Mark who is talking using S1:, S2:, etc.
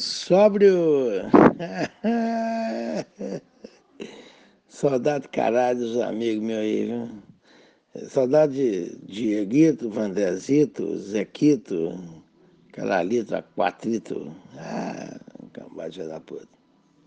S1: Sobre. Saudade caralho dos amigos meus aí, viu? Saudade de Dieguito, Vandezito, Zequito, Calalito, Aquatrito. Ah, cambada da puta.